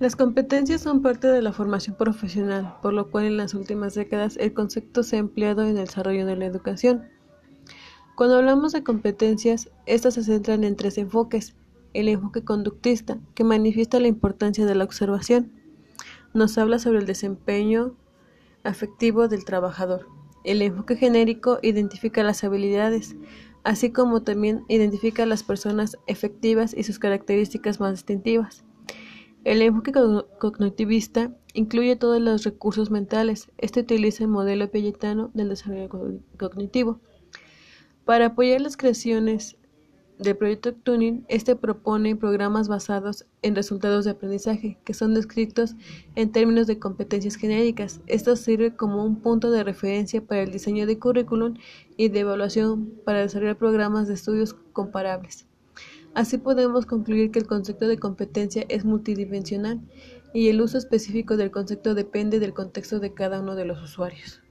Las competencias son parte de la formación profesional, por lo cual en las últimas décadas el concepto se ha empleado en el desarrollo de la educación. Cuando hablamos de competencias, estas se centran en tres enfoques. El enfoque conductista, que manifiesta la importancia de la observación, nos habla sobre el desempeño afectivo del trabajador. El enfoque genérico identifica las habilidades, así como también identifica las personas efectivas y sus características más distintivas. El enfoque cognitivista incluye todos los recursos mentales. Este utiliza el modelo piagetano del desarrollo cognitivo. Para apoyar las creaciones del proyecto Tuning, este propone programas basados en resultados de aprendizaje, que son descritos en términos de competencias genéricas. Esto sirve como un punto de referencia para el diseño de currículum y de evaluación para desarrollar programas de estudios comparables. Así podemos concluir que el concepto de competencia es multidimensional y el uso específico del concepto depende del contexto de cada uno de los usuarios.